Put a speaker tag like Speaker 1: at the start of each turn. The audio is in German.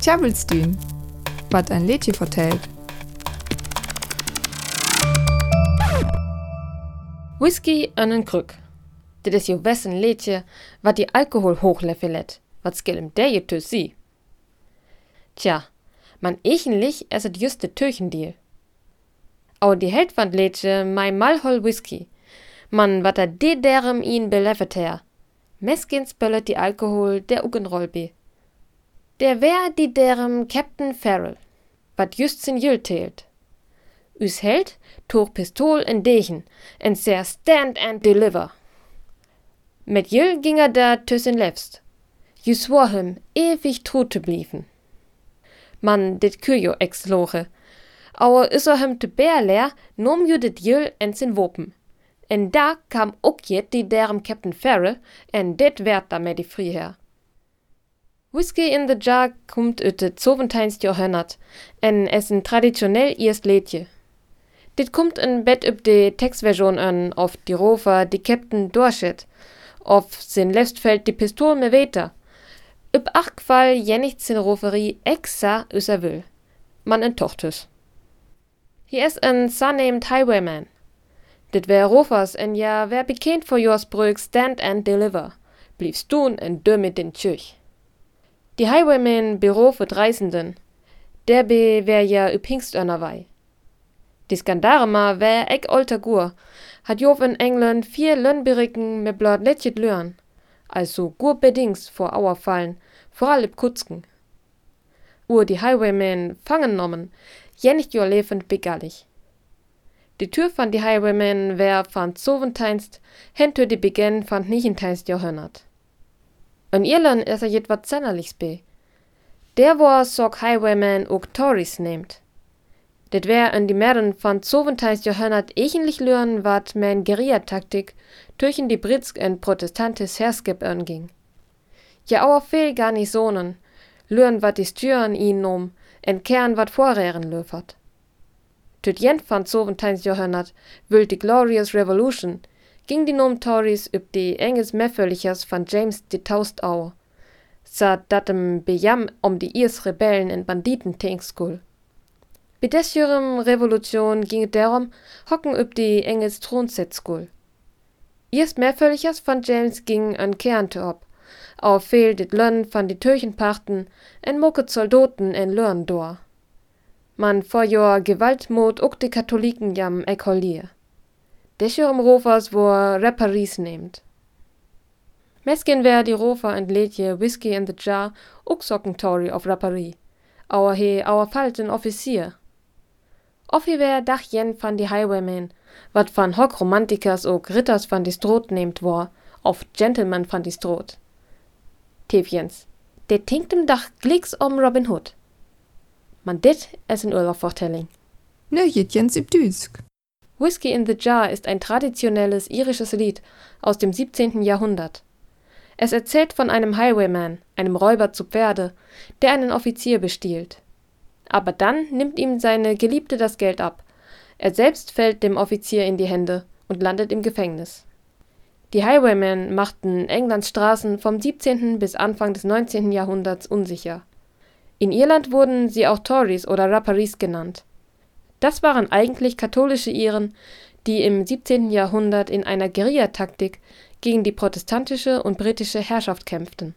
Speaker 1: Tjabelstien, wat ein Lädchen vertellt.
Speaker 2: Whisky an en Krück. Dit is jo wessen Lädje, wat die Alkohol hochlevelet. Wat skillem der je tüs sie? Tja, man eigentlich es et just de Türchendeal. Au die Heldwandlädje mei Malhol Whisky. Man wat er de derem ihn beleffet her. Meskins böllet die Alkohol der Ugenroll be. Der wär die derem Captain Farrell, wat just sin Jüll tält. Üs Held tuch Pistol in Dechen, en sehr stand and deliver. Mit Jüll ging er da tüssen lefst. Ju swor him ewig trut te blieven. Man dit Küjo ex loche. Auer is er hem te bär leer, nom ju dit Jüll en sin Wopen. En da kam ook jet die derem Captain Farrell, en dit werd daarmee die Friher. Whisky in the Jar komt uit het 17. Jahrhundert en es een traditionell eerst leedje. Dit komt een bed op de tekstversion an, of die rover die Captain doorschet, of sin lefstfeld die Pistol me weter. Op acht geval jennicht sin roverie exa user will. Man entochtes. Hier is een son named Highwayman. Dit wär Rofers en ja wär bekend voor yours brug stand and deliver. Bliefst doen en mit den Tschüch. Die Highwayman Büro für Reisenden. Der be wär ja üb Hingstörnerwei. Die Skandarema wär eck olter Gur. Hat Jof in England vier Lönnberiken mit blöd letjet lören. Also gur bedings vor Auer fallen, vor allem Kutzken. Ur die Highwaymen fangen nommen, jennicht jo lebend begallig. Die Tür van die Highwaymen wär van Zoventeinst, hent die Beginn van Nichenteinst Jahrhundert. In Irland is er jet wat zennerlichs be. Der war sok Highwayman ook Tories nehmt. Dit wär in die Mären van Zoventeinst Jahrhundert ähnlich lören, wat men Guerillataktik durch die Britsk en protestantis Herskip anging. Ja gar nicht sonen, lören wat die Stüren ihn um, en Kern wat vorrehren löfert. Tüt jent van Zoventeinst Jahrhundert will die Glorious Revolution, ging die Nom Tories üb die enges Meffölichers van James de Taust au, sa datem bejam um die Irs Rebellen en Banditen tenkskul. Bei desjürem Revolution ging darum, hocken üb die enges Thronsetzskul. Erst Meffölichers van James ging an Kernte ob, au fehl dit Lönn van die Türchenpachten en mucket Soldaten en Lörn dor. Man vor jor Gewaltmod ook die Katholiken jam ekolier. Desjürem Rofers wo Reparies nehmt. Meskin wär die Rofer entlädt je Whisky in the Jar ook socken Tory auf Rapperie. Auer he auer falten Offizier. Offi wär dach jen van die Highwaymen, wat van Hock Romantikers ook Ritters van die Stroot nehmt war, auf Gentleman van die Stroot. Tevjens, de tinkt im Dach glicks om Robin Hood. Man dit es in Urlaubvortelling.
Speaker 1: Ne jetjens üb Düsk.
Speaker 2: Whisky in the Jar ist ein traditionelles irisches Lied aus dem 17. Jahrhundert. Es erzählt von einem Highwayman, einem Räuber zu Pferde, der einen Offizier bestiehlt. Aber dann nimmt ihm seine Geliebte das Geld ab. Er selbst fällt dem Offizier in die Hände und landet im Gefängnis. Die Highwaymen machten Englands Straßen vom 17. bis Anfang des 19. Jahrhunderts unsicher. In Irland wurden sie auch Tories oder Rapparees genannt. Das waren eigentlich katholische Iren, die im 17. Jahrhundert in einer Guerillataktik gegen die protestantische und britische Herrschaft kämpften